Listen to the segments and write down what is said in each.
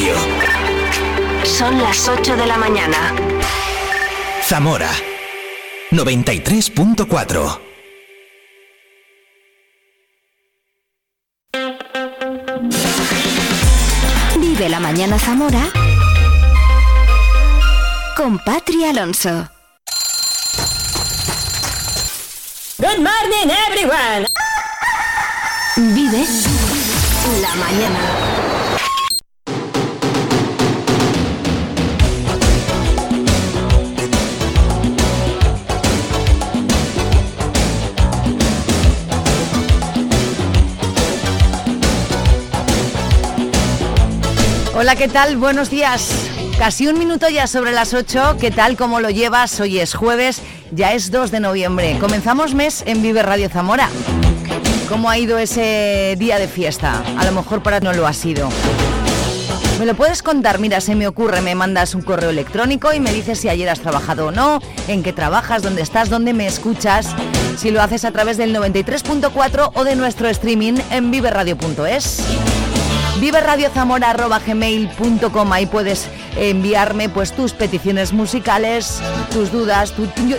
Radio. Son las 8 de la mañana. Zamora 93.4. Vive la mañana Zamora con Patri Alonso. Good morning everyone. Vive la mañana. Hola, ¿qué tal? Buenos días. Casi un minuto ya sobre las 8. ¿Qué tal? ¿Cómo lo llevas? Hoy es jueves, ya es 2 de noviembre. Comenzamos mes en Vive Radio Zamora. ¿Cómo ha ido ese día de fiesta? A lo mejor para no lo ha sido. ¿Me lo puedes contar? Mira, se me ocurre, me mandas un correo electrónico y me dices si ayer has trabajado o no, en qué trabajas, dónde estás, dónde me escuchas, si lo haces a través del 93.4 o de nuestro streaming en viveradio.es viveradiozamora.gmail.com Ahí puedes enviarme pues tus peticiones musicales, tus dudas,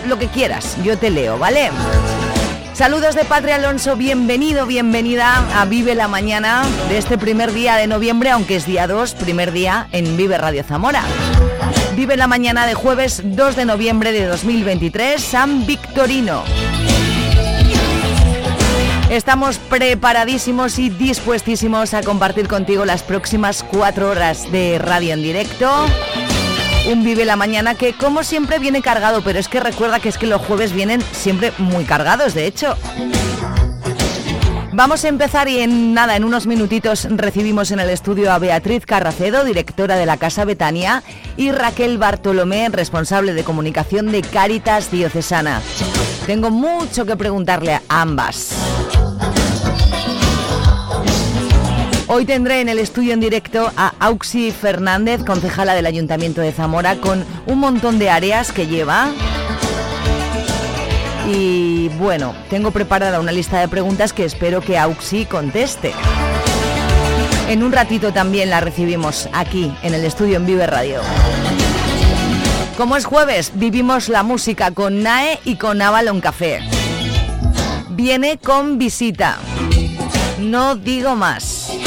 lo que quieras. Yo te leo, ¿vale? Saludos de Patria Alonso, bienvenido, bienvenida a Vive la Mañana de este primer día de noviembre, aunque es día 2, primer día en Vive Radio Zamora. Vive la mañana de jueves 2 de noviembre de 2023, San Victorino. Estamos preparadísimos y dispuestísimos a compartir contigo las próximas cuatro horas de radio en directo. Un Vive la Mañana que como siempre viene cargado, pero es que recuerda que es que los jueves vienen siempre muy cargados, de hecho. Vamos a empezar y en nada, en unos minutitos recibimos en el estudio a Beatriz Carracedo, directora de la Casa Betania, y Raquel Bartolomé, responsable de comunicación de Cáritas Diocesana. Tengo mucho que preguntarle a ambas. Hoy tendré en el estudio en directo a Auxi Fernández, concejala del Ayuntamiento de Zamora, con un montón de áreas que lleva. Y bueno, tengo preparada una lista de preguntas que espero que Auxi conteste. En un ratito también la recibimos aquí, en el estudio en Vive Radio. Como es jueves, vivimos la música con Nae y con Avalon Café. Viene con visita. No digo más.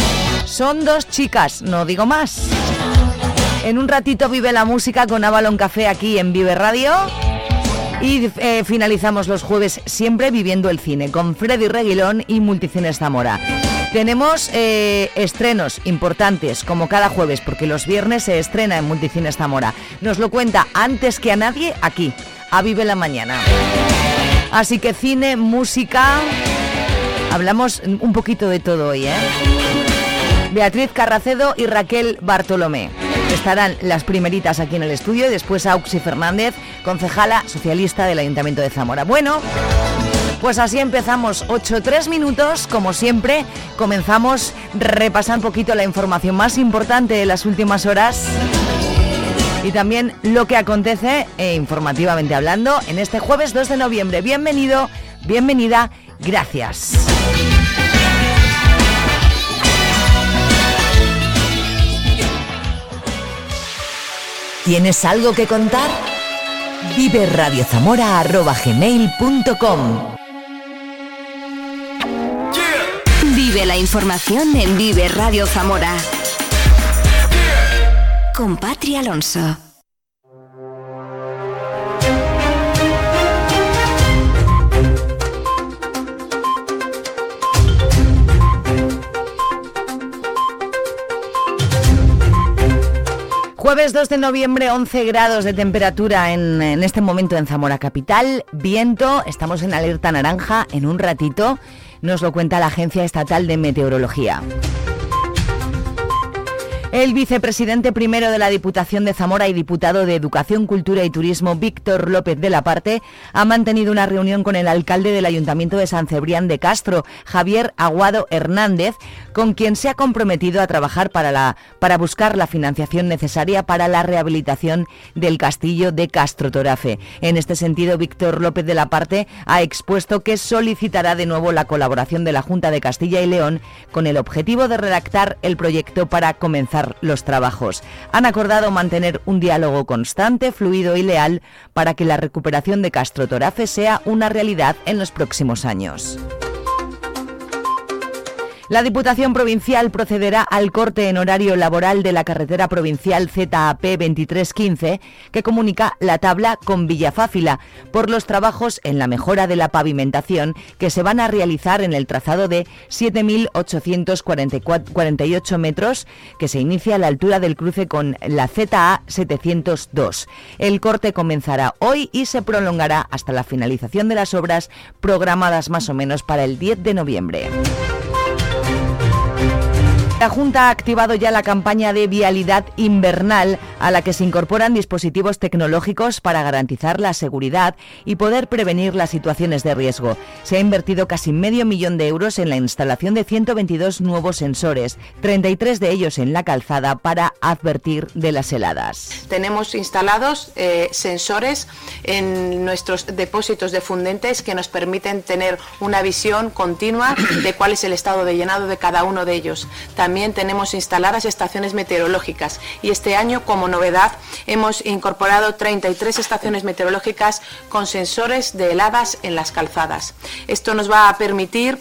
Son dos chicas, no digo más. En un ratito vive la música con Avalon Café aquí en Vive Radio. Y eh, finalizamos los jueves siempre viviendo el cine con Freddy Reguilón y Multicines Zamora. Tenemos eh, estrenos importantes como cada jueves porque los viernes se estrena en Multicines Zamora. Nos lo cuenta antes que a nadie aquí, a Vive la Mañana. Así que cine, música, hablamos un poquito de todo hoy, ¿eh? Beatriz Carracedo y Raquel Bartolomé. Estarán las primeritas aquí en el estudio y después Auxi Fernández, concejala socialista del Ayuntamiento de Zamora. Bueno, pues así empezamos, 8-3 minutos, como siempre, comenzamos repasando un poquito la información más importante de las últimas horas y también lo que acontece, eh, informativamente hablando, en este jueves 2 de noviembre. Bienvenido, bienvenida, gracias. ¿Tienes algo que contar? Vive Vive la información en Vive Radio Zamora. Con Patria Alonso. Jueves 2 de noviembre, 11 grados de temperatura en, en, este momento en Zamora Capital. Viento, estamos en alerta naranja. En un ratito nos lo cuenta la Agencia Estatal de Meteorología. El vicepresidente primero de la Diputación de Zamora y diputado de Educación, Cultura y Turismo, Víctor López de la Parte, ha mantenido una reunión con el alcalde del Ayuntamiento de San Cebrián de Castro, Javier Aguado Hernández, con quien se ha comprometido a trabajar para, para buscar la financiación necesaria para la rehabilitación del castillo de Castro Torafe. En este sentido, Víctor López de la Parte ha expuesto que solicitará de nuevo la colaboración de la Junta de Castilla y León con el objetivo de redactar el proyecto para comenzar los trabajos. Han acordado mantener un diálogo constante, fluido y leal para que la recuperación de Castro Torafe sea una realidad en los próximos años. La Diputación Provincial procederá al corte en horario laboral de la carretera provincial ZAP 2315 que comunica la tabla con Villafáfila por los trabajos en la mejora de la pavimentación que se van a realizar en el trazado de 7.848 metros que se inicia a la altura del cruce con la ZA 702. El corte comenzará hoy y se prolongará hasta la finalización de las obras programadas más o menos para el 10 de noviembre. La Junta ha activado ya la campaña de vialidad invernal a la que se incorporan dispositivos tecnológicos para garantizar la seguridad y poder prevenir las situaciones de riesgo. Se ha invertido casi medio millón de euros en la instalación de 122 nuevos sensores, 33 de ellos en la calzada para advertir de las heladas. Tenemos instalados eh, sensores en nuestros depósitos de fundentes que nos permiten tener una visión continua de cuál es el estado de llenado de cada uno de ellos. Tenemos instaladas estaciones meteorológicas y este año, como novedad, hemos incorporado 33 estaciones meteorológicas con sensores de heladas en las calzadas. Esto nos va a permitir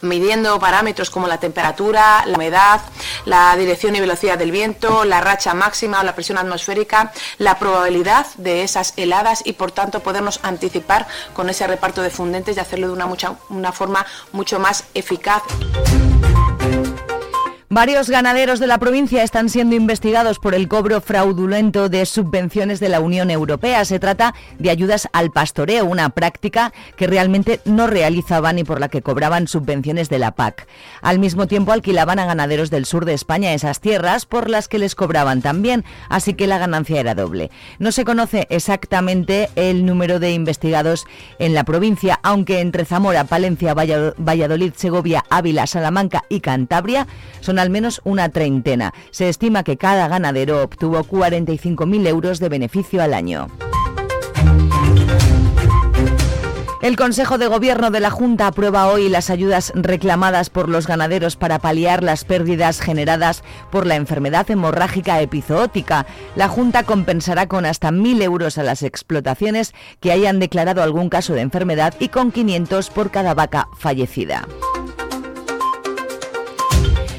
midiendo parámetros como la temperatura, la humedad, la dirección y velocidad del viento, la racha máxima o la presión atmosférica, la probabilidad de esas heladas y por tanto podernos anticipar con ese reparto de fundentes y hacerlo de una, mucha, una forma mucho más eficaz. Varios ganaderos de la provincia están siendo investigados por el cobro fraudulento de subvenciones de la Unión Europea. Se trata de ayudas al pastoreo, una práctica que realmente no realizaban y por la que cobraban subvenciones de la PAC. Al mismo tiempo alquilaban a ganaderos del sur de España esas tierras por las que les cobraban también, así que la ganancia era doble. No se conoce exactamente el número de investigados en la provincia, aunque entre Zamora, Palencia, Valladolid, Segovia, Ávila, Salamanca y Cantabria son al menos una treintena. Se estima que cada ganadero obtuvo 45.000 euros de beneficio al año. El Consejo de Gobierno de la Junta aprueba hoy las ayudas reclamadas por los ganaderos para paliar las pérdidas generadas por la enfermedad hemorrágica epizootica. La Junta compensará con hasta 1.000 euros a las explotaciones que hayan declarado algún caso de enfermedad y con 500 por cada vaca fallecida.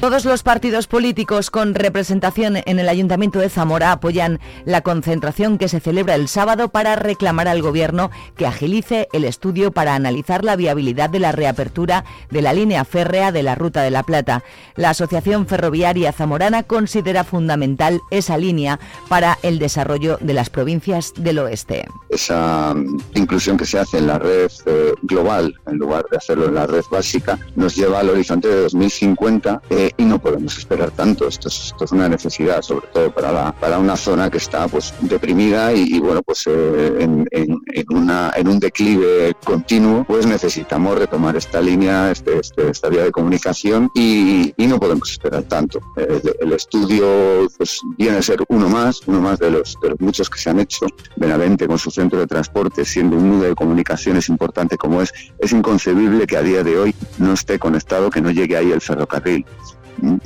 Todos los partidos políticos con representación en el Ayuntamiento de Zamora apoyan la concentración que se celebra el sábado para reclamar al Gobierno que agilice el estudio para analizar la viabilidad de la reapertura de la línea férrea de la Ruta de la Plata. La Asociación Ferroviaria Zamorana considera fundamental esa línea para el desarrollo de las provincias del oeste. Esa mm, inclusión que se hace en la red eh, global, en lugar de hacerlo en la red básica, nos lleva al horizonte de 2050 y no podemos esperar tanto. Esto es, esto es una necesidad, sobre todo para, la, para una zona que está pues deprimida y, bueno, pues eh, en, en, un declive continuo, pues necesitamos retomar esta línea, este, este esta vía de comunicación y, y no podemos esperar tanto. El, estudio pues viene a ser uno más, uno más de los, de los muchos que se han hecho. Benavente con su centro de transporte siendo un nudo de comunicaciones importante como es, es inconcebible que a día de hoy no esté conectado, que no llegue ahí el ferrocarril.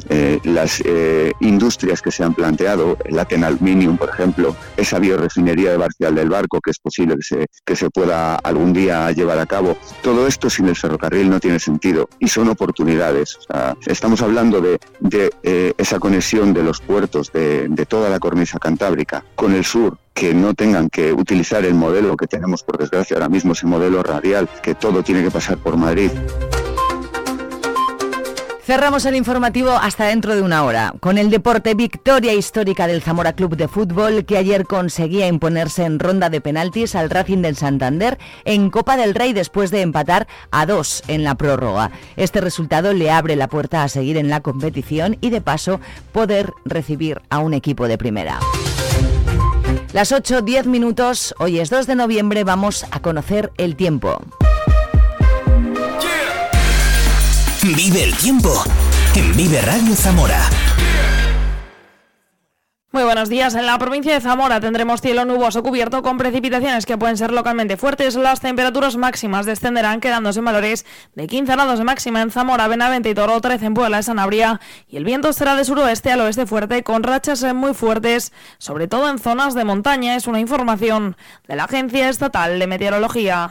Eh, las eh, industrias que se han planteado, el Aten Aluminium, por ejemplo, esa biorefinería de Barcial del Barco, que es posible que se, que se pueda algún día llevar a cabo, todo esto sin el ferrocarril no tiene sentido y son oportunidades. estamos hablando de, de eh, esa conexión de los puertos de, de toda la cornisa cantábrica con el sur, que no tengan que utilizar el modelo que tenemos, por desgracia, ahora mismo, ese modelo radial, que todo tiene que pasar por Madrid. Cerramos el informativo hasta dentro de una hora con el deporte victoria histórica del Zamora Club de Fútbol que ayer conseguía imponerse en ronda de penaltis al Racing del Santander en Copa del Rey después de empatar a dos en la prórroga. Este resultado le abre la puerta a seguir en la competición y de paso poder recibir a un equipo de primera. Las 8-10 minutos, hoy es 2 de noviembre, vamos a conocer el tiempo. Vive el tiempo en Vive Radio Zamora. Muy buenos días. En la provincia de Zamora tendremos cielo nuboso cubierto con precipitaciones que pueden ser localmente fuertes. Las temperaturas máximas descenderán quedándose en valores de 15 grados de máxima en Zamora, Benavente y Toro, 13 en Puebla de Sanabria. Y el viento será de suroeste al oeste fuerte con rachas muy fuertes, sobre todo en zonas de montaña. Es una información de la Agencia Estatal de Meteorología.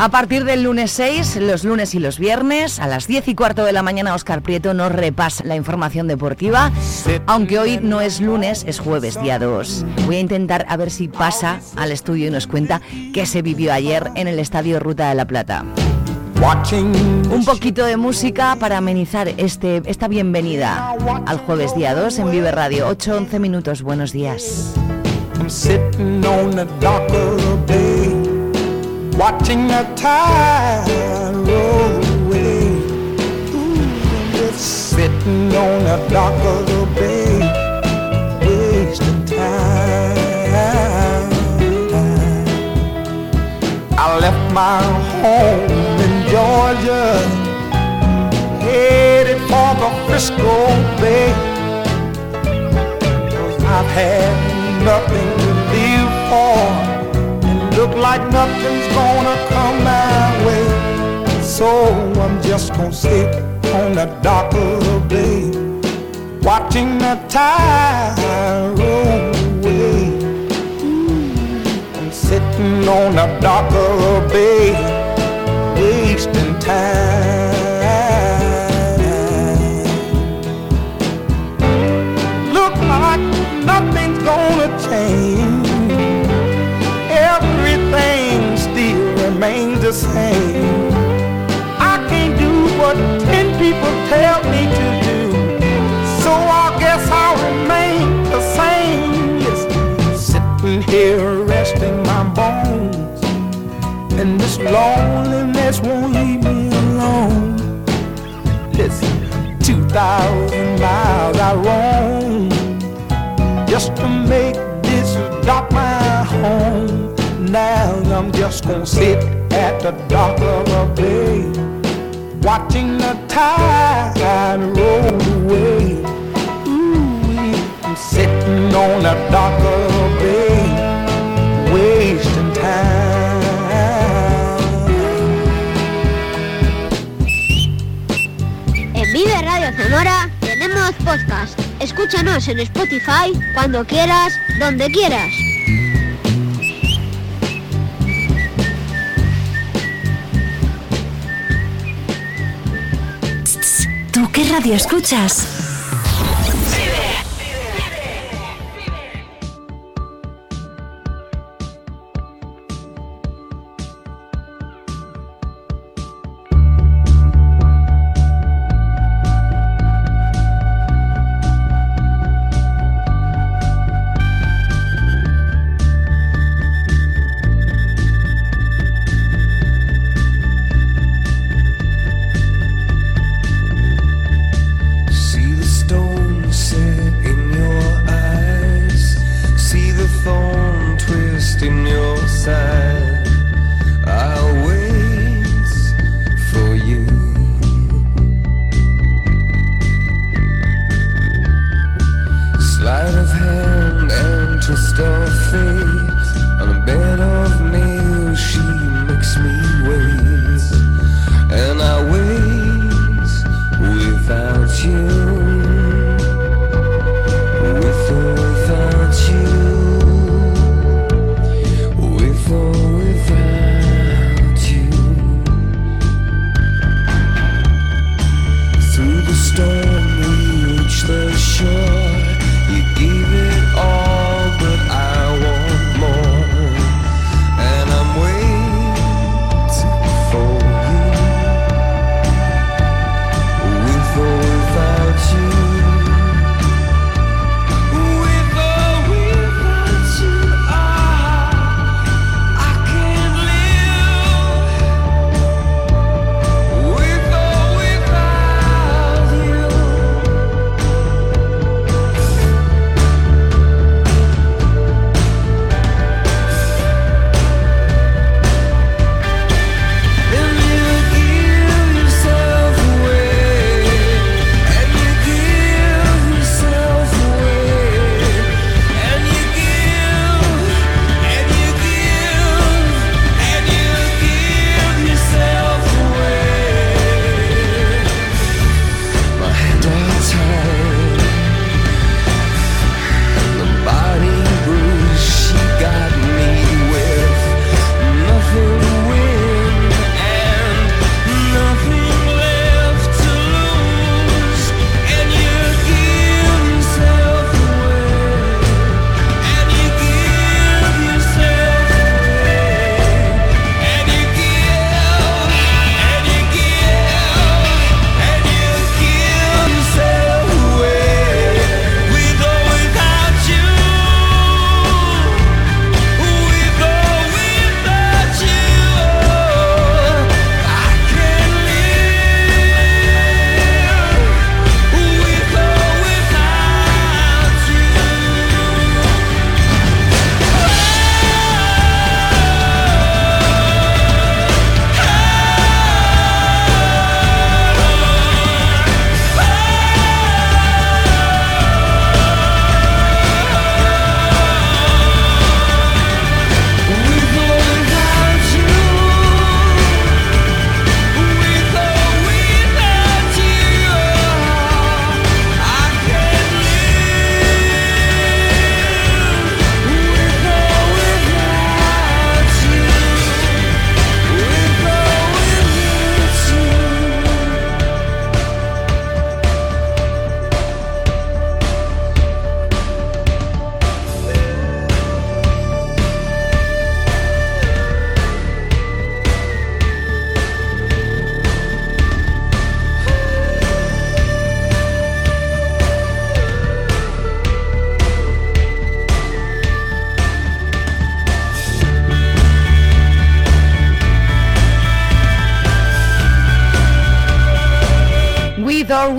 A partir del lunes 6, los lunes y los viernes, a las 10 y cuarto de la mañana, Oscar Prieto nos repasa la información deportiva. Aunque hoy no es lunes, es jueves, día 2. Voy a intentar a ver si pasa al estudio y nos cuenta qué se vivió ayer en el Estadio Ruta de la Plata. Un poquito de música para amenizar este, esta bienvenida al jueves día 2 en Vive Radio. 8-11 minutos, buenos días. Watching the tide roll away. Ooh, just sitting on a dock of the bay, wasting time. I left my home in Georgia, headed for the Frisco Bay. I've had nothing to live for and look like nothing's gonna come my way. So I'm just gonna sit on the dock of the bay, watching the tide roll away. I'm sitting on the dock of the bay, wasting time. Look like nothing's gonna change remains the same. I can't do what ten people tell me to do, so I guess I'll remain the same. Yes, sitting here resting my bones, and this loneliness won't leave me alone. Listen, two thousand miles I roam just to make this dock my home. Now I'm just gonna sit at the dock of a bay, watching the tide roll away. Ooh, I'm sitting on the dock of a bay, wasting time. Vive Radio Zamora tenemos podcast. Escúchanos en Spotify cuando quieras, donde quieras. Qué radio escuchas?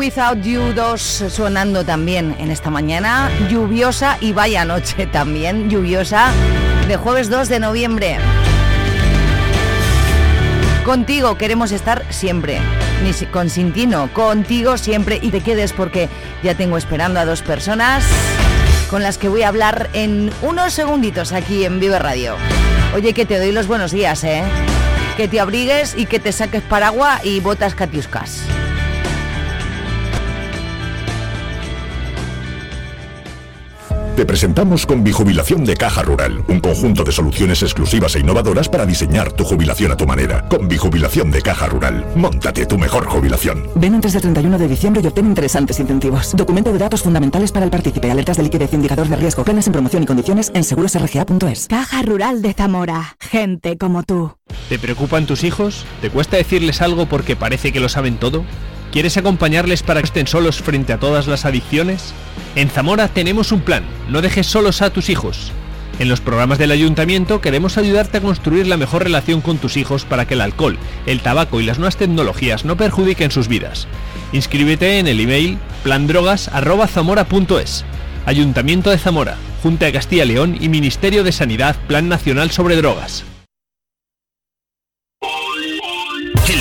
Without You 2 sonando también en esta mañana, lluviosa y vaya noche también, lluviosa, de jueves 2 de noviembre. Contigo queremos estar siempre, ni con Sintino, contigo siempre y te quedes porque ya tengo esperando a dos personas con las que voy a hablar en unos segunditos aquí en Vive Radio. Oye, que te doy los buenos días, ¿eh? Que te abrigues y que te saques paraguas y botas catiuscas. Te presentamos con Bijubilación de Caja Rural, un conjunto de soluciones exclusivas e innovadoras para diseñar tu jubilación a tu manera. Con Bijubilación de Caja Rural, montate tu mejor jubilación. Ven antes del 31 de diciembre y obtén interesantes incentivos. Documento de datos fundamentales para el partícipe, alertas de liquidez, indicador de riesgo, planes en promoción y condiciones en segurosrga.es. Caja Rural de Zamora. Gente como tú. ¿Te preocupan tus hijos? ¿Te cuesta decirles algo porque parece que lo saben todo? ¿Quieres acompañarles para que estén solos frente a todas las adicciones? En Zamora tenemos un plan, no dejes solos a tus hijos. En los programas del ayuntamiento queremos ayudarte a construir la mejor relación con tus hijos para que el alcohol, el tabaco y las nuevas tecnologías no perjudiquen sus vidas. Inscríbete en el email plandrogas.zamora.es. Ayuntamiento de Zamora, Junta de Castilla y León y Ministerio de Sanidad Plan Nacional sobre Drogas.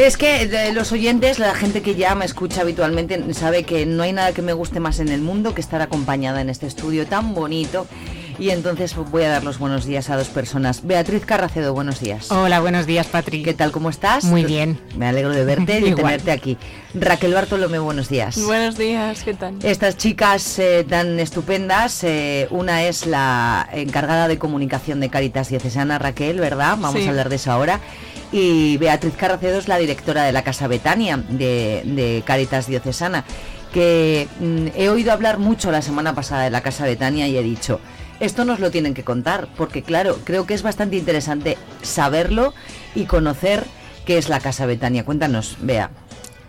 Es que de los oyentes, la gente que ya me escucha habitualmente, sabe que no hay nada que me guste más en el mundo que estar acompañada en este estudio tan bonito. Y entonces voy a dar los buenos días a dos personas. Beatriz Carracedo, buenos días. Hola, buenos días, Patri. ¿Qué tal? ¿Cómo estás? Muy bien. Me alegro de verte y de tenerte aquí. Raquel Bartolomé, buenos días. Buenos días, ¿qué tal? Estas chicas eh, tan estupendas, eh, una es la encargada de comunicación de Caritas Diocesana, Raquel, ¿verdad? Vamos Sí. a hablar de eso ahora. Y Beatriz Carracedo es la directora de la Casa Betania de, de Caritas Diocesana, que mm, he oído hablar mucho la semana pasada de la Casa Betania y he dicho, esto nos lo tienen que contar, porque claro, creo que es bastante interesante saberlo y conocer qué es la Casa Betania. Cuéntanos, Bea.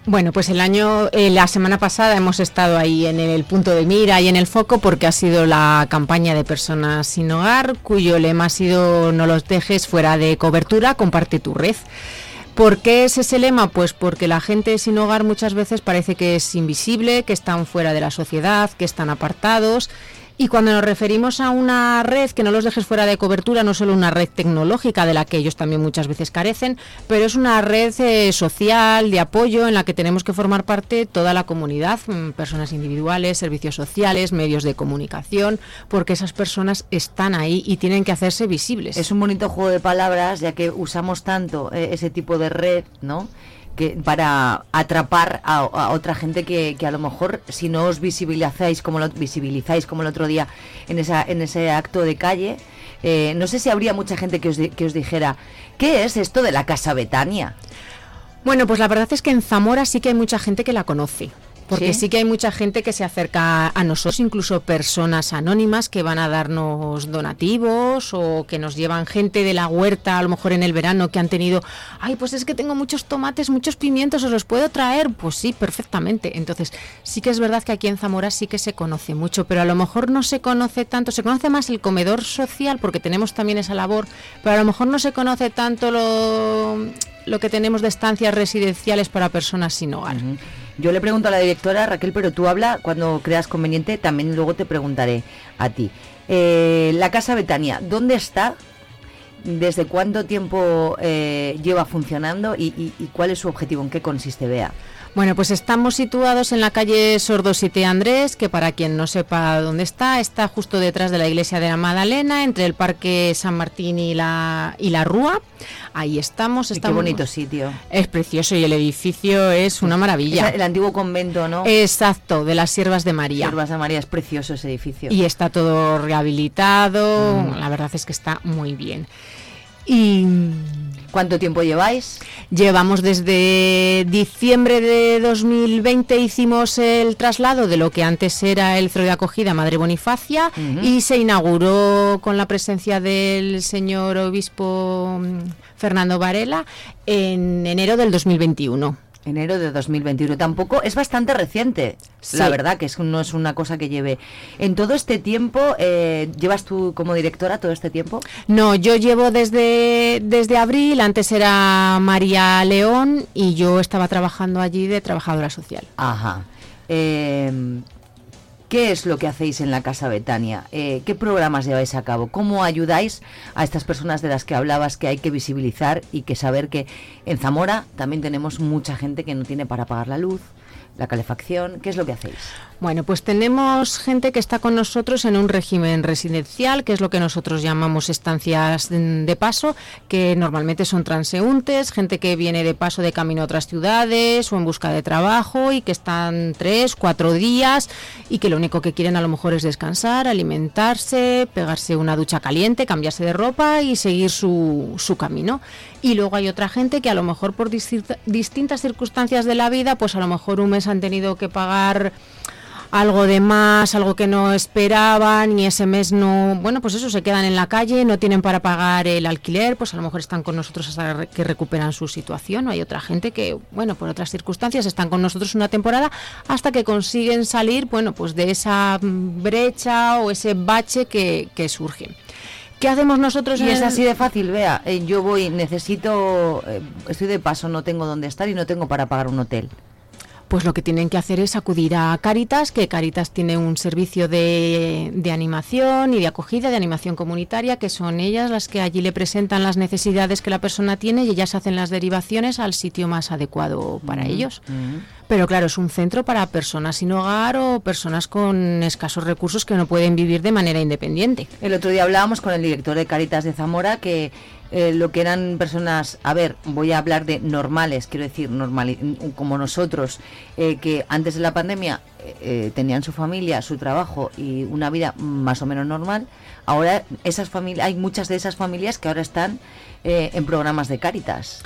Bueno, pues el año, eh, la semana pasada hemos estado ahí en el punto de mira y en el foco porque ha sido la campaña de personas sin hogar, cuyo lema ha sido no los dejes fuera de cobertura, comparte tu red. ¿Por qué es ese lema? Pues porque la gente sin hogar muchas veces parece que es invisible, que están fuera de la sociedad, que están apartados. Y cuando nos referimos a una red que no los dejes fuera de cobertura, no solo una red tecnológica de la que ellos también muchas veces carecen, pero es una red eh, social de apoyo en la que tenemos que formar parte toda la comunidad, mm, personas individuales, servicios sociales, medios de comunicación, porque esas personas están ahí y tienen que hacerse visibles. Es un bonito juego de palabras, ya que usamos tanto eh, ese tipo de red, ¿no? Que para atrapar a, otra gente que, que a lo mejor si no os visibilizáis como lo visibilizáis como el otro día en esa en ese acto de calle, eh, no sé si habría mucha gente que os, que os dijera ¿qué es esto de la casa Betania? Bueno, pues la verdad es que en Zamora sí que hay mucha gente que la conoce. Porque ¿Sí? sí que hay mucha gente que se acerca a nosotros, incluso personas anónimas que van a darnos donativos o que nos llevan gente de la huerta, a lo mejor en el verano, que han tenido, ay, pues es que tengo muchos tomates, muchos pimientos, ¿os los puedo traer? Pues sí, perfectamente. Entonces, sí que es verdad que aquí en Zamora sí que se conoce mucho, pero a lo mejor no se conoce tanto, se conoce más el comedor social, porque tenemos también esa labor, pero a lo mejor no se conoce tanto lo, lo que tenemos de estancias residenciales para personas sin hogar. Yo le pregunto a la directora, Raquel, pero tú habla cuando creas conveniente, también luego te preguntaré a ti. Eh, la Casa Betania, ¿dónde está? ¿Desde cuánto tiempo eh, lleva funcionando y, y- cuál es su objetivo? ¿En qué consiste, Bea? Bueno, pues estamos situados en la calle Sordo 7 Andrés, que para quien no sepa dónde está, está justo detrás de la iglesia de la Magdalena, entre el Parque San Martín y la, y la Rúa. Ahí estamos. Qué bonito sitio. Es precioso y el edificio es una maravilla. el antiguo convento, ¿no? Exacto, de las Siervas de María. Siervas de María, es precioso ese edificio. Y está todo rehabilitado, mm. la verdad es que está muy bien. Y ¿Cuánto tiempo lleváis? Llevamos desde diciembre de 2020 hicimos el traslado de lo que antes era el centro de acogida Madre Bonifacia y se inauguró con la presencia del señor obispo mm, Fernando Varela en enero del 2021. Enero de 2021. Tampoco es bastante reciente, la verdad, que es, no es una cosa que lleve. En todo este tiempo, eh, ¿llevas tú como directora todo este tiempo? No, yo llevo desde, desde abril, antes era María León y yo estaba trabajando allí de trabajadora social. Ajá. Eh, ¿Qué es lo que hacéis en la Casa Betania? Eh, ¿Qué programas lleváis a cabo? ¿Cómo ayudáis a estas personas de las que hablabas que hay que visibilizar y que saber que en Zamora también tenemos mucha gente que no tiene para pagar la luz, la calefacción? ¿Qué es lo que hacéis? Bueno, pues tenemos gente que está con nosotros en un régimen residencial, que es lo que nosotros llamamos estancias de paso, que normalmente son transeúntes, gente que viene de paso de camino a otras ciudades o en busca de trabajo y que están tres, cuatro días y que lo único que quieren a lo mejor es descansar, alimentarse, pegarse una ducha caliente, cambiarse de ropa y seguir su, su camino. Y luego hay otra gente que a lo mejor por distintas circunstancias de la vida, pues a lo mejor un mes han tenido que pagar algo de más, algo que no esperaban y ese mes no, bueno, pues eso, se quedan en la calle, no tienen para pagar el alquiler, pues a lo mejor están con nosotros hasta que recuperan su situación. O hay otra gente que, bueno, por otras circunstancias están con nosotros una temporada hasta que consiguen salir, bueno, pues de esa brecha o ese bache que, que surge. ¿Qué hacemos nosotros? Y es así de fácil, vea, eh, yo voy, necesito, eh, estoy de paso, no tengo dónde estar y no tengo para pagar un hotel pues lo que tienen que hacer es acudir a Caritas, que Caritas tiene un servicio de, de, animación y de acogida, de animación comunitaria, que son ellas las que allí le presentan las necesidades que la persona tiene y ellas hacen las derivaciones al sitio más adecuado para ellos. Pero claro, es un centro para personas sin hogar o personas con escasos recursos que no pueden vivir de manera independiente. El otro día hablábamos con el director de Caritas de Zamora que eh, lo que eran personas, a ver, voy a hablar de normales, quiero decir, normal, como nosotros, eh, que antes de la pandemia eh, tenían su familia, su trabajo y una vida más o menos normal, ahora esas familias, hay muchas de esas familias que ahora están en programas de Cáritas.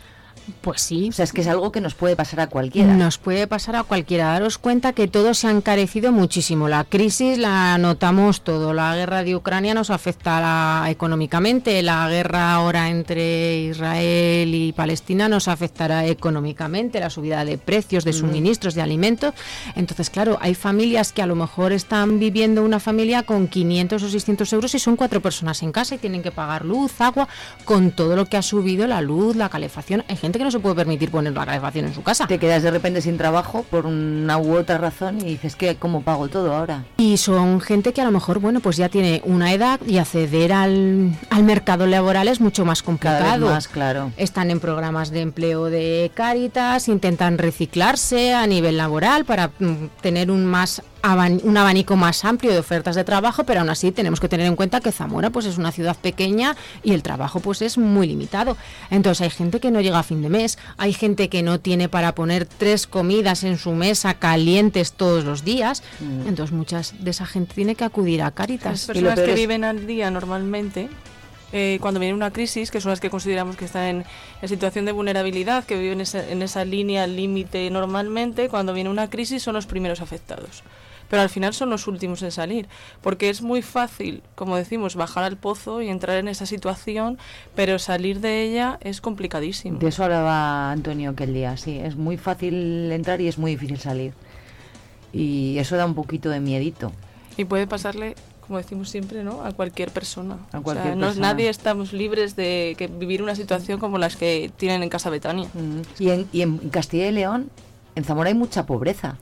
Pues sí. O sea, es que es algo que nos puede pasar a cualquiera. Nos puede pasar a cualquiera. Daros cuenta que todo se ha encarecido muchísimo. La crisis la notamos todo. La guerra de Ucrania nos afectará económicamente. La guerra ahora entre Israel y Palestina nos afectará económicamente. La subida de precios de suministros, de alimentos. Entonces, claro, hay familias que a lo mejor están viviendo una familia con 500 o 600 euros y son cuatro personas en casa y tienen que pagar luz, agua, con todo lo que ha subido la luz, la calefacción. Hay gente que no se puede permitir poner la calefacción en su casa. Te quedas de repente sin trabajo por una u otra razón y dices que cómo pago todo ahora. Y son gente que a lo mejor, bueno, pues ya tiene una edad y acceder al, al mercado laboral es mucho más complicado. más, claro. Están en programas de empleo de Cáritas, intentan reciclarse a nivel laboral para mm, tener un más un abanico más amplio de ofertas de trabajo, pero aún así tenemos que tener en cuenta que Zamora pues es una ciudad pequeña y el trabajo pues es muy limitado. Entonces hay gente que no llega a fin de mes, hay gente que no tiene para poner tres comidas en su mesa calientes todos los días, mm. entonces muchas de esa gente tiene que acudir a Caritas. Las personas que viven al día normalmente eh, cuando viene una crisis, que son las que consideramos que están en, situación de vulnerabilidad, que viven en esa línea límite normalmente, cuando viene una crisis son los primeros afectados pero al final son los últimos en salir, porque es muy fácil, como decimos, bajar al pozo y entrar en esa situación, pero salir de ella es complicadísimo. De eso hablaba Antonio aquel día, sí, es muy fácil entrar y es muy difícil salir. Y eso da un poquito de miedito. Y puede pasarle como decimos siempre, ¿no? A cualquier persona. A cualquier o sea, No, nadie estamos libres de que vivir una situación como las que tienen en Casa Betania. y, en, y en Castilla y León, en Zamora hay mucha pobreza.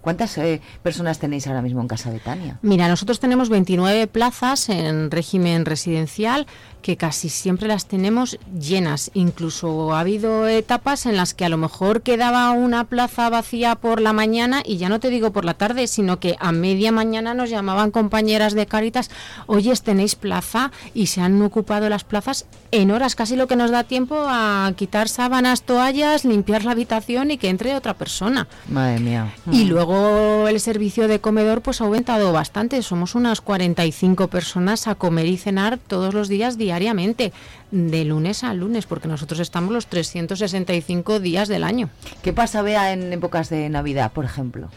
¿Cuántas eh, personas tenéis ahora mismo en Casa Betania? Mira, nosotros tenemos 29 plazas en régimen residencial que casi siempre las tenemos llenas. Incluso ha habido etapas en las que a lo mejor quedaba una plaza vacía por la mañana y ya no te digo por la tarde, sino que a media mañana nos llamaban compañeras de Caritas, oye, tenéis plaza y se han ocupado las plazas en horas, casi lo que nos da tiempo a quitar sábanas, toallas, limpiar la habitación y que entre otra persona. Madre mía. Y luego el servicio de comedor pues ha aumentado bastante, somos unas 45 personas a comer y cenar todos los días diariamente, de lunes a lunes, porque nosotros estamos los 365 días del año. ¿Qué pasa, Bea, en épocas de Navidad, por ejemplo?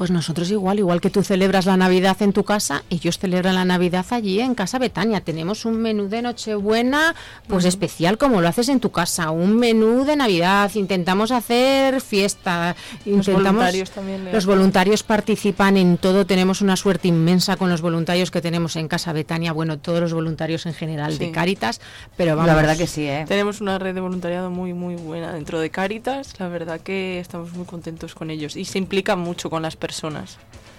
Pues nosotros igual, igual que tú celebras la Navidad en tu casa, ellos celebran la Navidad allí en Casa Betania. Tenemos un menú de Nochebuena, pues especial como lo haces en tu casa, un menú de Navidad. Intentamos hacer fiesta, Los intentamos voluntarios también le los hacen. voluntarios participan en todo. Tenemos una suerte inmensa con los voluntarios que tenemos en Casa Betania. Bueno, todos los voluntarios en general de. Cáritas, pero vamos. La verdad que sí, ¿eh? Tenemos una red de voluntariado muy, muy buena dentro de Cáritas. La verdad que estamos muy contentos con ellos y se implican mucho con las personas.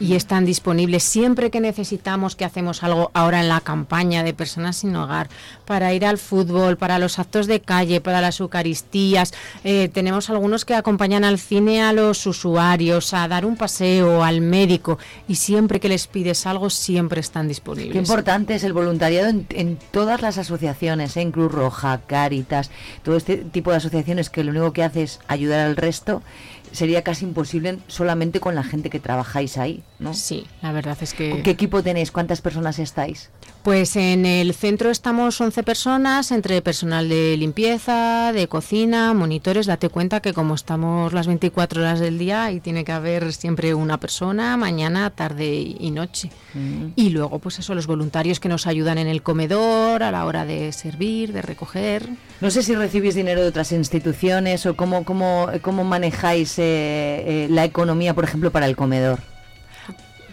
Y están disponibles siempre que necesitamos que hacemos algo ahora en la campaña de personas sin hogar para ir al fútbol, para los actos de calle, para las eucaristías. Eh, tenemos algunos que acompañan al cine a los usuarios, a dar un paseo, al médico y siempre que les pides algo siempre están disponibles. Qué importante es el voluntariado en, en todas las asociaciones, ¿eh? en Cruz Roja, Cáritas, todo este tipo de asociaciones que lo único que hace es ayudar al resto. Sería casi imposible solamente con la gente que trabajáis ahí, ¿no? Sí, la verdad es que... ¿Qué equipo tenéis? ¿Cuántas personas estáis? Pues en el centro estamos 11 personas, entre personal de limpieza, de cocina, monitores. Date cuenta que como estamos las 24 horas del día, y tiene que haber siempre una persona, mañana, tarde y noche. Mm. Y luego, pues eso, los voluntarios que nos ayudan en el comedor, a la hora de servir, de recoger. No sé si recibís dinero de otras instituciones o cómo, cómo, cómo manejáis eh, eh, la economía, por ejemplo, para el comedor.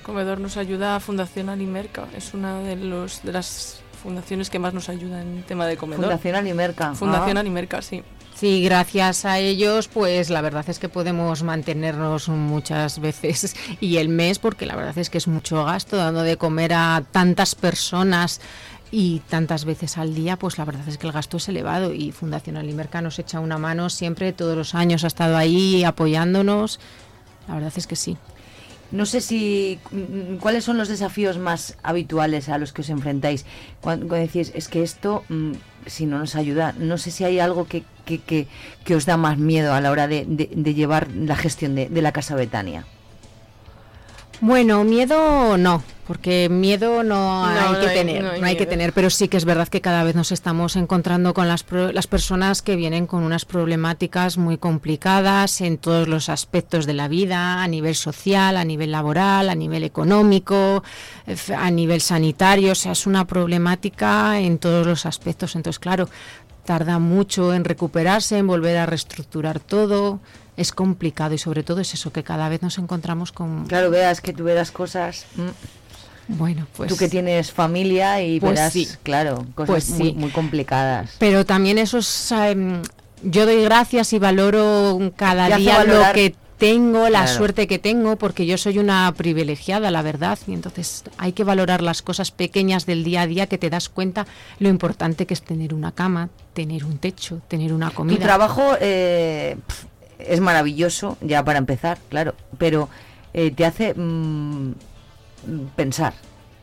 El comedor nos ayuda a Fundación Alimerca. Es una de, los, de las fundaciones que más nos ayuda en tema de comedor. Fundación Alimerca. Fundación Ah. Alimerca, sí. Sí, gracias a ellos, pues la verdad es que podemos mantenernos muchas veces y el mes, porque la verdad es que es mucho gasto dando de comer a tantas personas y tantas veces al día, pues la verdad es que el gasto es elevado y Fundación Alimerca nos echa una mano siempre, todos los años ha estado ahí apoyándonos. La verdad es que sí. No sé si mm, cuáles son los desafíos más habituales a los que os enfrentáis cuando, decís es que esto mm, si no nos ayuda. No sé si hay algo que, que, que- que os da más miedo a la hora de, de- de llevar la gestión de, de la casa Betania. Bueno, miedo no, porque miedo no, hay no que hay- tener, no no hay hay, que tener, pero sí que es verdad que cada vez nos estamos encontrando con las, pro- las personas que vienen con unas problemáticas muy complicadas en todos los aspectos de la vida, a nivel social, a nivel laboral, a nivel económico, eh, a nivel sanitario, o sea, es una problemática en todos los aspectos, entonces claro, tarda mucho en recuperarse, en volver a reestructurar todo. Es complicado y sobre todo es eso, que cada vez nos encontramos con, Claro, veas que tú verás cosas. mm, bueno, pues tú que tienes familia y pues verás, sí. claro, cosas Pues muy, sí. muy complicadas. Pero también eso es, em, yo doy gracias y valoro cada día lo que tengo, la Claro. suerte que tengo, porque yo soy una privilegiada, la verdad, y entonces hay que valorar las cosas pequeñas del día a día que te das cuenta lo importante que es tener una cama, tener un techo, tener una Tu comida. trabajo eh, es maravilloso, ya para empezar, claro, pero eh, te hace mm, pensar,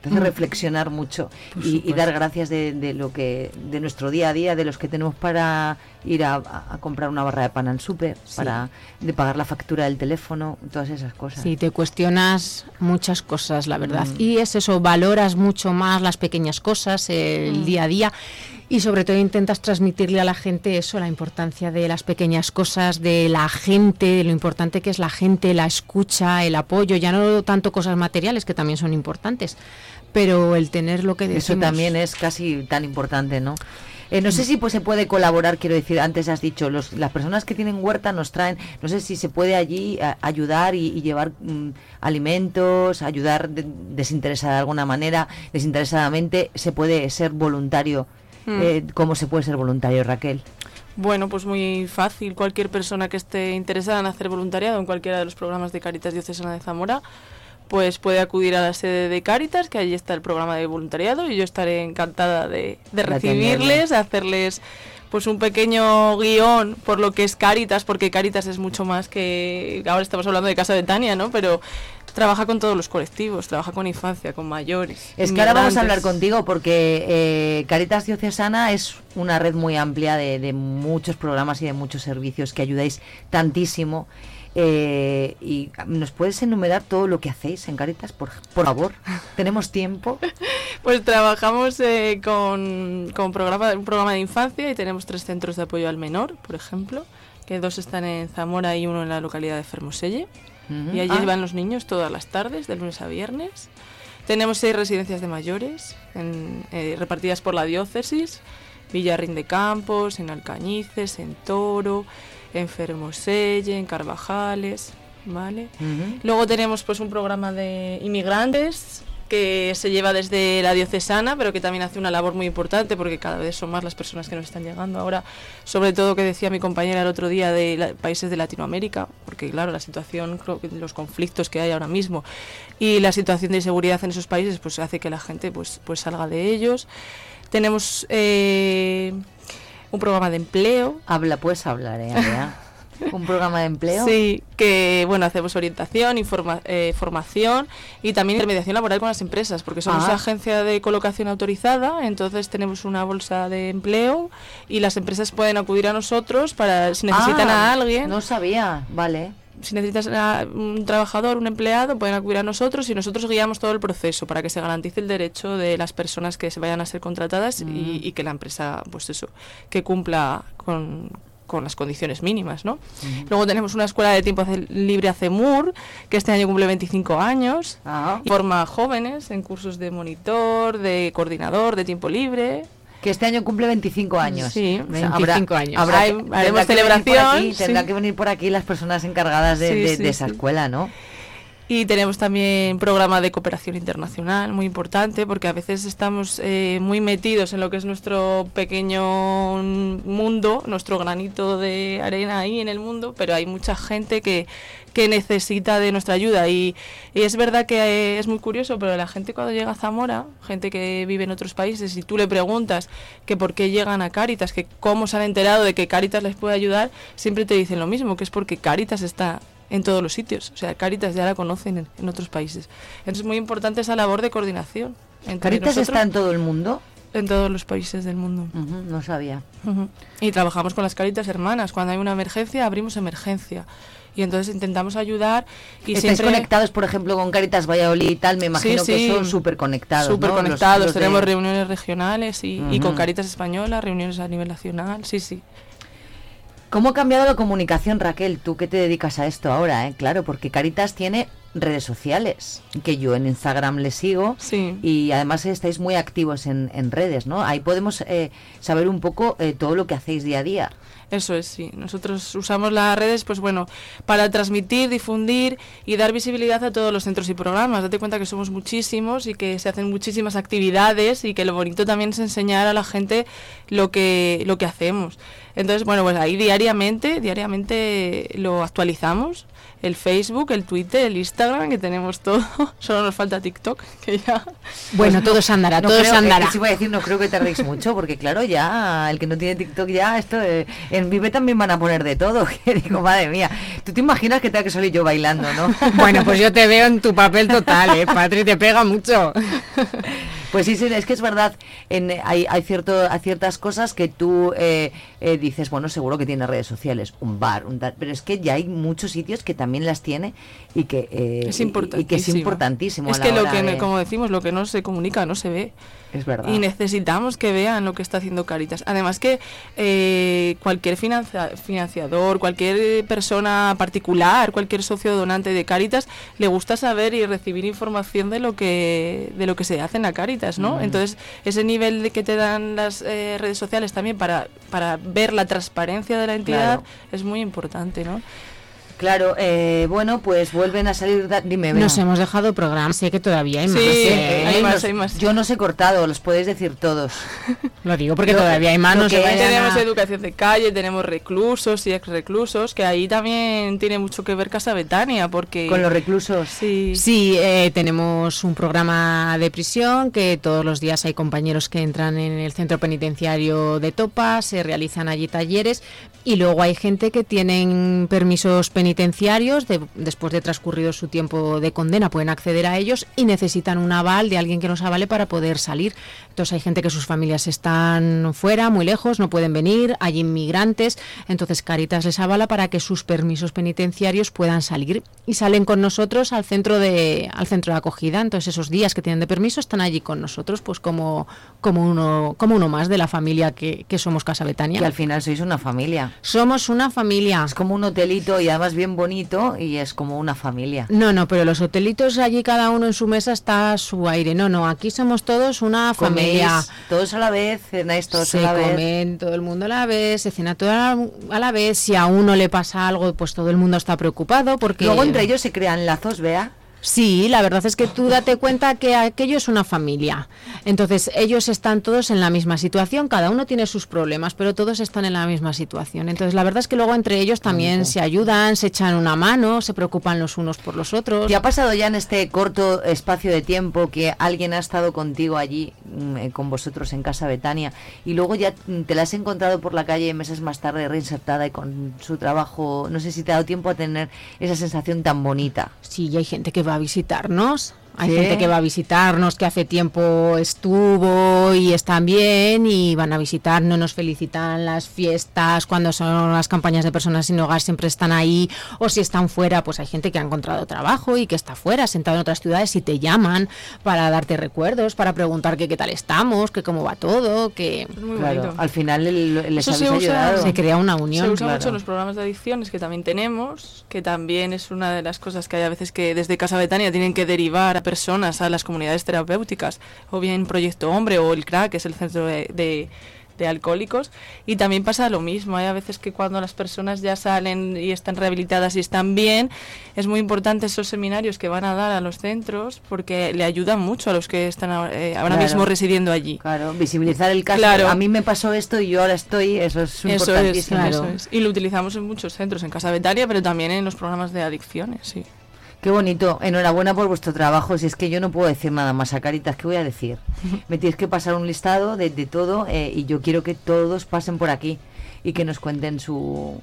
te hace Mm. reflexionar mucho y, dar gracias de, de lo que de nuestro día a día, de los que tenemos para ir a, a- a comprar una barra de pan al súper, Sí. para de pagar la factura del teléfono, todas esas cosas. Sí, te cuestionas muchas cosas, la verdad. Mm. Y es eso, valoras mucho más las pequeñas cosas, el Mm. día a día. Y sobre todo intentas transmitirle a la gente eso, la importancia de las pequeñas cosas, de la gente, de lo importante que es la gente, la escucha, el apoyo, ya no tanto cosas materiales, que también son importantes, pero el tener lo que decimos. Eso también es casi tan importante, ¿no? Eh, no sé si pues se puede colaborar, quiero decir, antes has dicho, los, las personas que tienen huerta nos traen, no sé si se puede allí a- ayudar y, y llevar mm, alimentos, ayudar de- desinteresada de alguna manera, desinteresadamente, se puede ser voluntario. Mm. Eh, ¿Cómo se puede ser voluntario, Raquel? Bueno, pues muy fácil. Cualquier persona que esté interesada en hacer voluntariado en cualquiera de los programas de Caritas Diocesana de Zamora, pues puede acudir a la sede de Caritas, que allí está el programa de voluntariado, y yo estaré encantada de, de recibirles, de hacerles pues un pequeño guion por lo que es Caritas, porque Caritas es mucho más que ahora estamos hablando de Casa de Tania, ¿no? Pero trabaja con todos los colectivos, trabaja con infancia, con mayores. Es que ahora vamos a hablar contigo porque eh, Caritas Diocesana es una red muy amplia de, de muchos programas y de muchos servicios que ayudáis tantísimo. Eh, y nos puedes enumerar todo lo que hacéis en Caritas, por, por favor. Tenemos tiempo. Pues trabajamos eh, con, con programa, un programa de infancia y tenemos tres centros de apoyo al menor, por ejemplo, que dos están en Zamora y uno en la localidad de Fermoselle. Y allí Ah. van los niños todas las tardes, de lunes a viernes. Tenemos seis residencias de mayores en- eh, repartidas por la diócesis. Villarrín de Campos, en Alcañices, en Toro, en Fermoselle, en Carvajales, ¿vale? Luego tenemos pues un programa de inmigrantes que se lleva desde la diocesana, pero que también hace una labor muy importante porque cada vez son más las personas que nos están llegando ahora, sobre todo que decía mi compañera el otro día de la- países de Latinoamérica, porque claro, la situación, los conflictos que hay ahora mismo y la situación de inseguridad en esos países pues hace que la gente pues pues salga de ellos. Tenemos eh, un programa de empleo. Habla, puedes hablar, ¿eh? ¿Un programa de empleo? Sí, que bueno, hacemos orientación, informa- eh, formación y también intermediación laboral con las empresas, porque somos Ah. agencia de colocación autorizada, entonces tenemos una bolsa de empleo y las empresas pueden acudir a nosotros para si necesitan Ah, a alguien. No sabía, vale. Si necesitas a un trabajador, un empleado, pueden acudir a nosotros y nosotros guiamos todo el proceso para que se garantice el derecho de las personas que se vayan a ser contratadas Mm. y, y que la empresa, pues eso, que cumpla con, con las condiciones mínimas, ¿no? Luego tenemos una escuela de tiempo hace- libre ACEMUR, que este año cumple 25 años, Ah. y forma a jóvenes en cursos de monitor, de coordinador, de tiempo libre. Que este año cumple 25 años. Sí, O sea, 25 años. habrá Hay- que- tendrá haremos que celebración, tendrá sí. que venir por aquí las personas encargadas de, Sí, de- sí, de esa sí. escuela, ¿no? Y tenemos también programa de cooperación internacional, muy importante, porque a veces estamos eh, muy metidos en lo que es nuestro pequeño mundo, nuestro granito de arena ahí en el mundo, pero hay mucha gente que, que necesita de nuestra ayuda. Y, es verdad que eh, es muy curioso, pero la gente cuando llega a Zamora, gente que vive en otros países, y tú le preguntas que por qué llegan a Cáritas, que cómo se han enterado de que Cáritas les puede ayudar, siempre te dicen lo mismo, que es porque Cáritas está en todos los sitios. O sea, Cáritas ya la conocen en, en otros países. Entonces es muy importante esa labor de coordinación. entre ¿Caritas nosotros- está en todo el mundo? En todos los países del mundo. no sabía. Ujú. Y trabajamos con las Caritas hermanas. Cuando hay una emergencia, abrimos emergencia. Y entonces intentamos ayudar y Estáis siempre... conectados, por ejemplo, con Caritas Valladolid y tal, me imagino Sí, que sí. son súper conectados. Súper ¿no? Los- conectados. los de- Tenemos reuniones regionales y, y con. Caritas Española, reuniones a nivel nacional. Sí, sí. ¿Cómo ha cambiado la comunicación, Raquel? Tú que te dedicas a esto ahora, ¿eh? Claro, porque Caritas tiene redes sociales, que yo en Instagram le sigo, y además estáis muy activos en, en redes, ¿no? Ahí podemos eh, saber un poco eh, todo lo que hacéis día a día. Eso es, sí. Nosotros usamos las redes, pues bueno, para transmitir, difundir y dar visibilidad a todos los centros y programas. Date cuenta que somos muchísimos y que se hacen muchísimas actividades y que lo bonito también es enseñar a la gente lo que, lo que hacemos. Entonces, bueno, pues ahí diariamente, diariamente lo actualizamos. El Facebook, el Twitter, el Instagram, que tenemos todo. Solo nos falta TikTok, que ya... Bueno, todo se andará, todo creo, se andará. sí voy a decir, no creo que tardéis mucho, porque claro, ya el que no tiene TikTok ya, esto eh, en Vive también van a poner de todo. Que digo, madre mía, tú te imaginas que tenga que salir yo bailando, ¿no? Bueno, pues yo te veo en tu papel total, ¿eh? Patri, te pega mucho. Pues sí, sí, es que es verdad, en, hay, hay, cierto, hay ciertas cosas que tú eh, eh, dices, bueno, seguro que tiene redes sociales, un bar, un tal, pero es que ya hay muchos sitios que también las tiene y que, eh, Es importantísimo. y que es importantísimo. Que lo que, de- como decimos, lo que no se comunica no se ve. Es verdad. Y necesitamos que vean lo que está haciendo Caritas. Además que eh, cualquier financia- financiador, cualquier persona particular, cualquier socio donante de Caritas, le gusta saber y recibir información de lo que de lo que se hace en la Caritas, ¿no? Mm. Entonces, ese nivel de que te dan las eh, redes sociales también para, para ver la transparencia de la entidad Claro. es muy importante, ¿no? Claro, eh, bueno, pues vuelven a salir. da- Dime, Bea. Nos hemos dejado programas, sé que todavía hay Sí, más. Eh, hay más, los- hay más. Yo no os he cortado, los podéis decir todos. Lo digo porque todavía hay más, no se Tenemos a- educación de calle, tenemos reclusos y ex reclusos, que ahí también tiene mucho que ver Casa Betania, porque... Con los reclusos. Sí. Sí, eh, tenemos un programa de prisión que todos los días hay compañeros que entran en el centro penitenciario de Topa, se realizan allí talleres y luego hay gente que tienen permisos penitenciarios de- después de transcurrido su tiempo de condena, pueden acceder a ellos y necesitan un aval de alguien que nos avale para poder salir. Entonces hay gente que sus familias están fuera, muy lejos, no pueden venir, hay inmigrantes, entonces Caritas les avala para que sus permisos penitenciarios puedan salir y salen con nosotros al centro de al centro de acogida. Entonces esos días que tienen de permiso están allí con nosotros, pues como como uno como uno más de la familia que, que somos Casa Betania. Que al final sois una familia. Somos una familia. Es como un hotelito y además bien bonito y es como una familia. No, no, pero los hotelitos allí cada uno en su mesa está a su aire. No, no, aquí somos todos una Coméis familia. todos a la vez, cenáis todos se a la vez. comen todo el mundo a la vez, se cena todo a la, a la vez. Si a uno le pasa algo, pues todo el mundo está preocupado porque Luego entre ellos se crean lazos, vea. Sí, la verdad es que tú date cuenta que aquello es una familia. Entonces, ellos están todos en la misma situación, cada uno tiene sus problemas, pero todos están en la misma situación. Entonces, la verdad es que luego entre ellos también se ayudan, se echan una mano, se preocupan los unos por los otros. ¿Te ha pasado ya en este corto espacio de tiempo que alguien ha estado contigo allí, mm, eh, con vosotros en Casa Betania, y luego ya mm, te la has encontrado por la calle meses más tarde reinsertada y con su trabajo? No sé si te ha dado tiempo a tener esa sensación tan bonita. Sí, y hay gente que va a visitarnos. Hay Sí. gente que va a visitarnos, que hace tiempo estuvo y están bien y van a visitarnos, nos felicitan las fiestas, cuando son las campañas de personas sin hogar siempre están ahí, o si están fuera, pues hay gente que ha encontrado trabajo y que está fuera, sentado en otras ciudades y te llaman para darte recuerdos, para preguntar que qué tal estamos, que cómo va todo, que... Claro, al final el- les se usa- crea una unión. Se usa claro. mucho en los programas de adicciones que también tenemos, que también es una de las cosas que hay a veces que desde Casa Betania tienen que derivar a personas a las comunidades terapéuticas, o bien Proyecto Hombre o el CRAC, que es el centro de, de- de alcohólicos. Y también pasa lo mismo, hay a veces que cuando las personas ya salen y están rehabilitadas y están bien, es muy importante esos seminarios que van a dar a los centros porque le ayudan mucho a los que están ahora, eh, ahora Claro. mismo residiendo allí. Claro, visibilizar el caso. Claro. A mí me pasó esto y yo ahora estoy, eso es Eso es, importantísimo. eso es. Y lo utilizamos en muchos centros, en Casa Betania, pero también en los programas de adicciones, sí. Qué bonito, enhorabuena por vuestro trabajo. Si es que yo no puedo decir nada más a Caritas, ¿qué voy a decir? Me tienes que pasar un listado de, de todo eh, y yo quiero que todos pasen por aquí y que nos cuenten su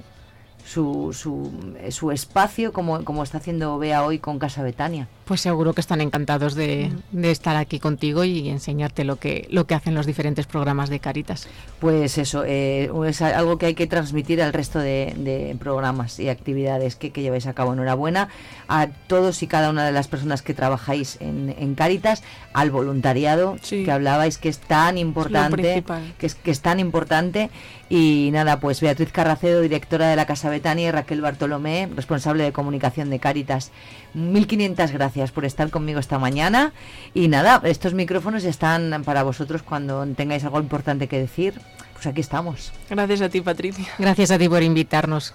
su, su, eh, su espacio como, como está haciendo Bea hoy con Casa Betania. Pues seguro que están encantados de, de estar aquí contigo y enseñarte lo que, lo que hacen los diferentes programas de Caritas. Pues eso, eh, es algo que hay que transmitir al resto de, de programas y actividades que, que lleváis a cabo. Enhorabuena a todos y cada una de las personas que trabajáis en, en Caritas, al voluntariado Sí. que hablabais, que es tan importante, que es, que es tan importante. Y nada, pues Beatriz Carracedo, directora de la Casa Betania, y Raquel Bartolomé, responsable de comunicación de Caritas. 1500 gracias por estar conmigo esta mañana. Y nada, estos micrófonos están para vosotros cuando tengáis algo importante que decir. Pues aquí estamos. Gracias a ti, Patricia. Gracias a ti por invitarnos.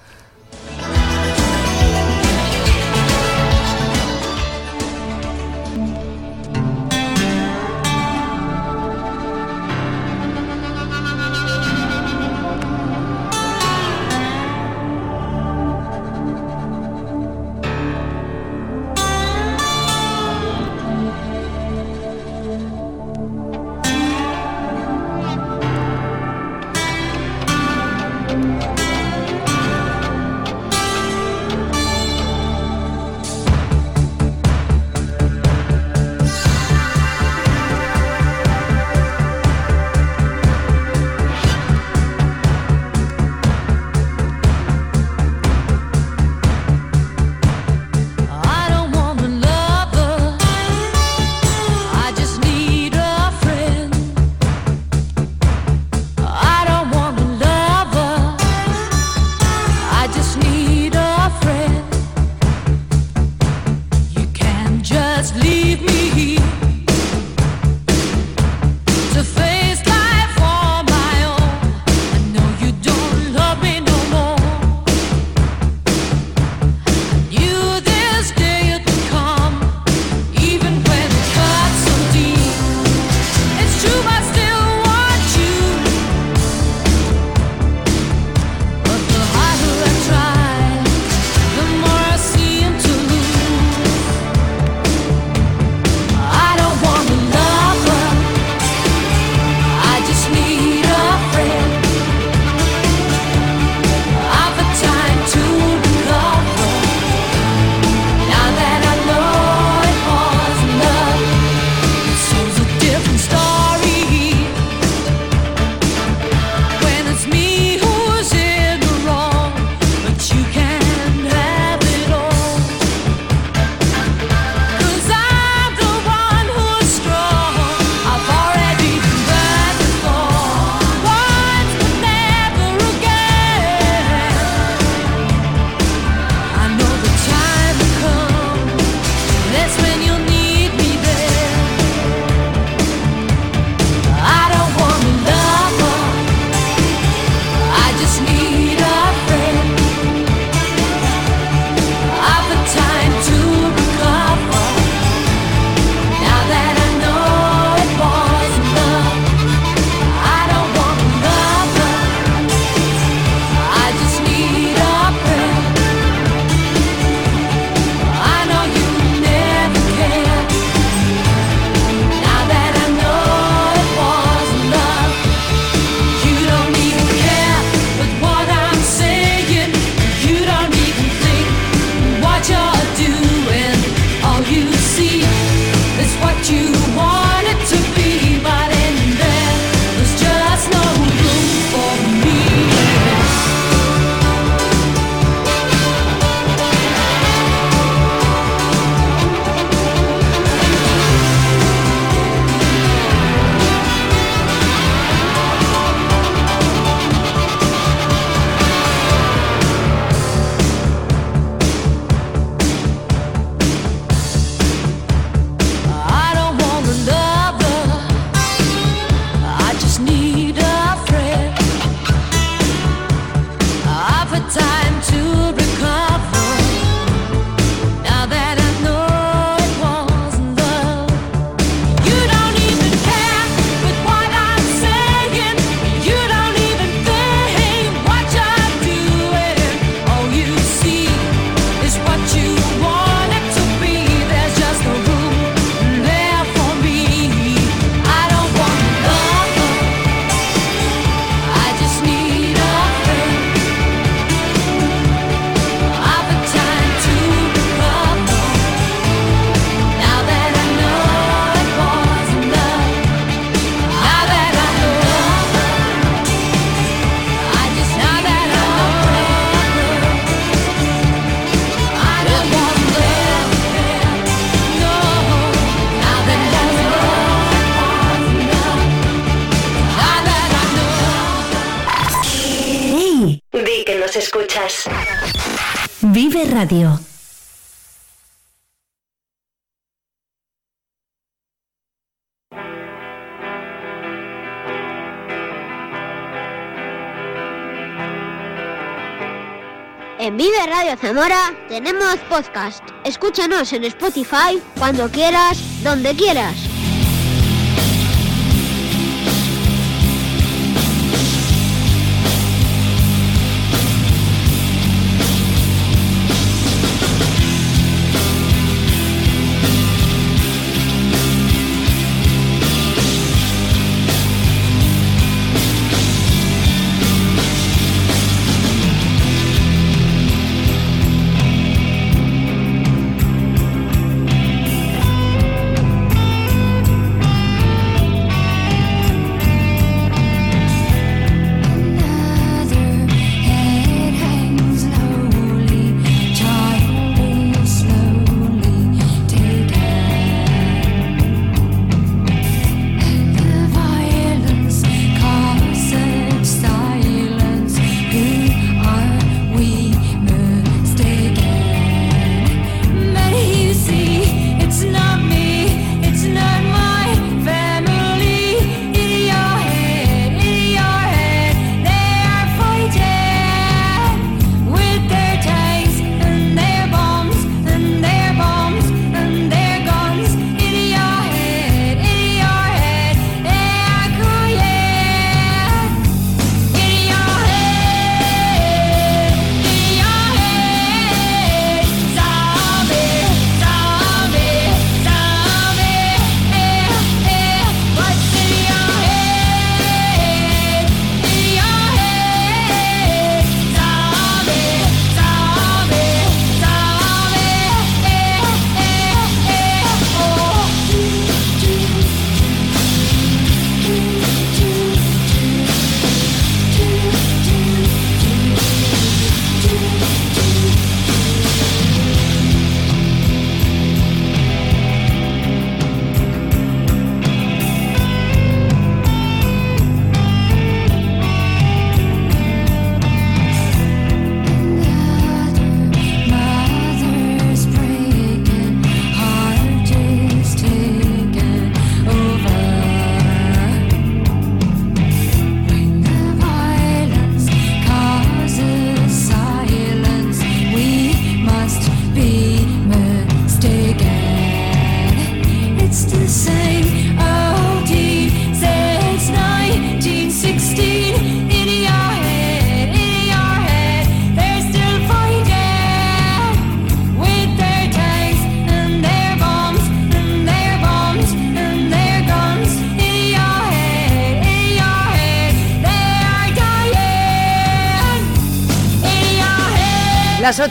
Di que nos escuchas. Vive Radio. En Vive Radio Zamora tenemos podcast. Escúchanos en Spotify cuando quieras, donde quieras.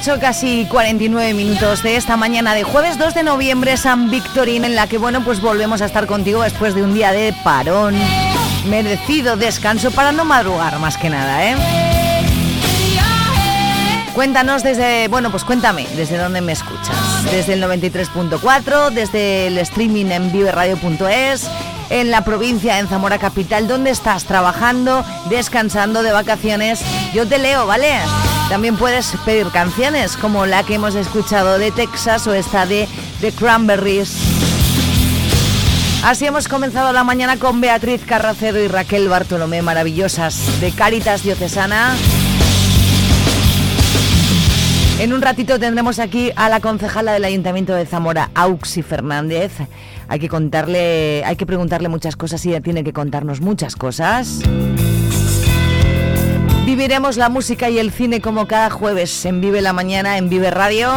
8, casi 49 minutos de esta mañana de jueves 2 de noviembre, San Victorín, en la que, bueno, pues volvemos a estar contigo después de un día de parón, merecido descanso para no madrugar más que nada, ¿eh? Cuéntanos desde, bueno, pues cuéntame, desde dónde me escuchas. Desde el 93.4, desde el streaming en viveradio.es, en la provincia, en Zamora Capital, ¿dónde estás? Trabajando, descansando, de vacaciones. Yo te leo, ¿vale? También puedes pedir canciones como la que hemos escuchado de Texas o esta de The Cranberries. Así hemos comenzado la mañana con Beatriz Carracedo y Raquel Bartolomé, maravillosas, de Cáritas Diocesana. En un ratito tendremos aquí a la concejala del Ayuntamiento de Zamora, Auxi Fernández. Hay que contarle, hay que preguntarle muchas cosas y ella tiene que contarnos muchas cosas. Viviremos la música y el cine como cada jueves en Vive la Mañana, en Vive Radio.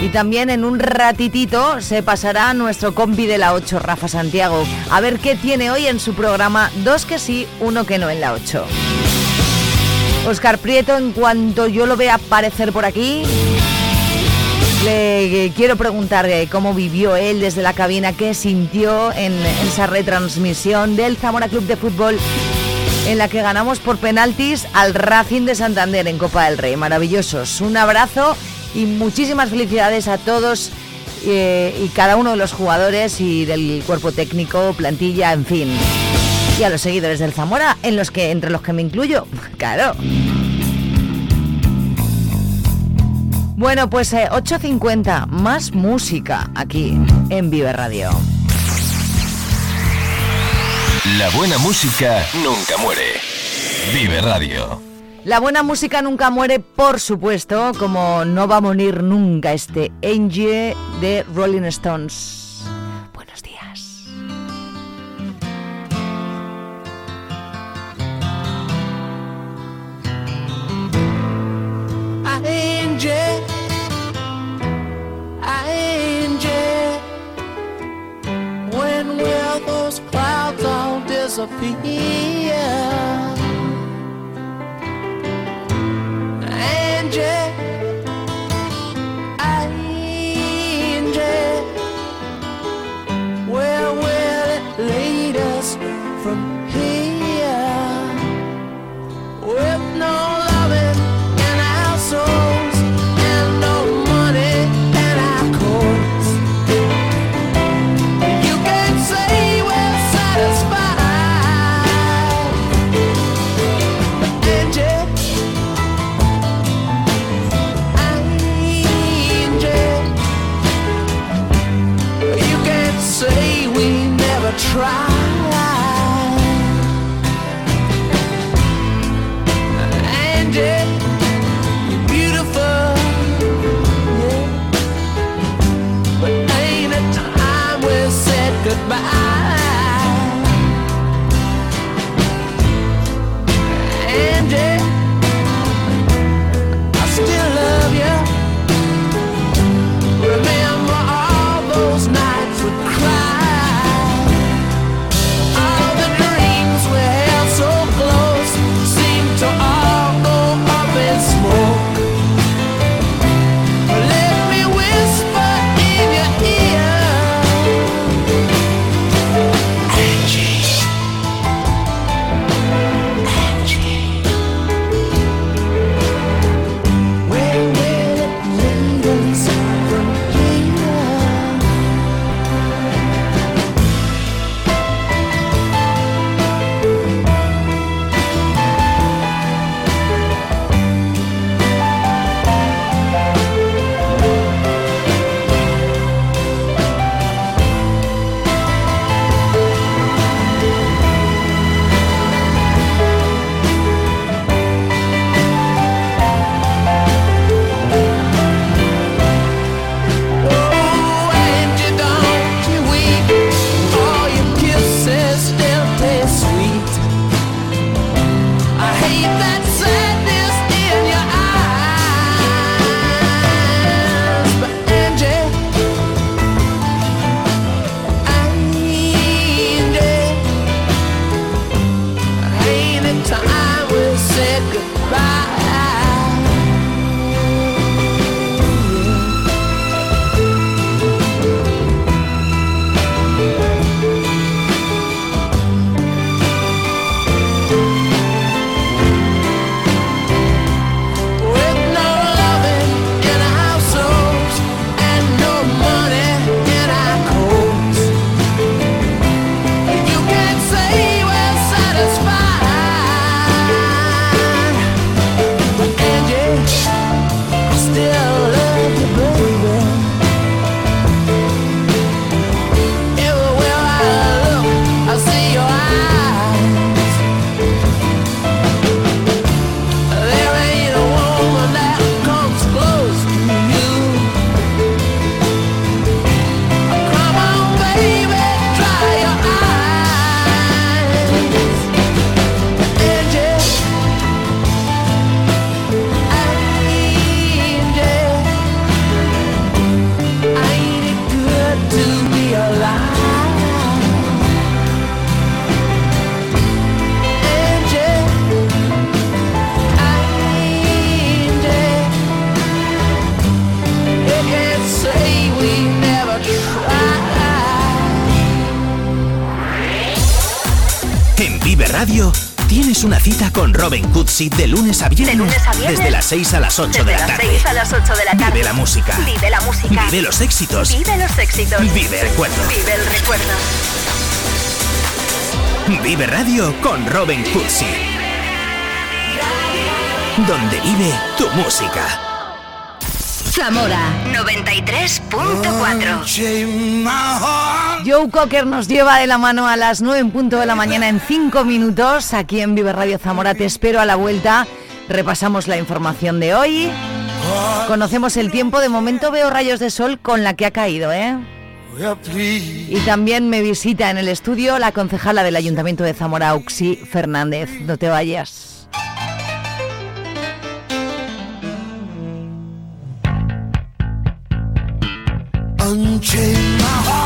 Y también en un ratitito se pasará nuestro compi de la 8, Rafa Santiago, a ver qué tiene hoy en su programa, dos que sí, uno que no en la 8. Oscar Prieto, en cuanto yo lo vea aparecer por aquí, le quiero preguntar eh, cómo vivió él desde la cabina, qué sintió en esa retransmisión del Zamora Club de Fútbol en la que ganamos por penaltis al Racing de Santander en Copa del Rey. Maravillosos. Un abrazo y muchísimas felicidades a todos eh, y cada uno de los jugadores y del cuerpo técnico, plantilla, en fin. Y a los seguidores del Zamora, en los que, entre los que me incluyo, claro. Bueno, pues eh, 8.50, más música aquí en Vive Radio. La buena música nunca muere. Vive Radio. La buena música nunca muere, por supuesto, como no va a morir nunca este Angie de Rolling Stones. disappear con Robin Cootsy de lunes a viernes. De lunes a viernes. Desde las 6 a las 8 desde de la las tarde. 6 a las 8 de la tarde. Vive la música. Vive la música. Vive los éxitos. Vive los éxitos. Vive el recuerdo. Vive el recuerdo. Vive Radio con Robin Cootsy. Donde vive tu música. Zamora 93.4 Joe Cocker nos lleva de la mano a las 9 en punto de la mañana en 5 minutos. Aquí en Vive Radio Zamora te espero a la vuelta. Repasamos la información de hoy. Conocemos el tiempo. De momento veo rayos de sol con la que ha caído, ¿eh? Y también me visita en el estudio la concejala del Ayuntamiento de Zamora, Auxi Fernández. No te vayas. Unchain my heart.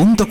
punto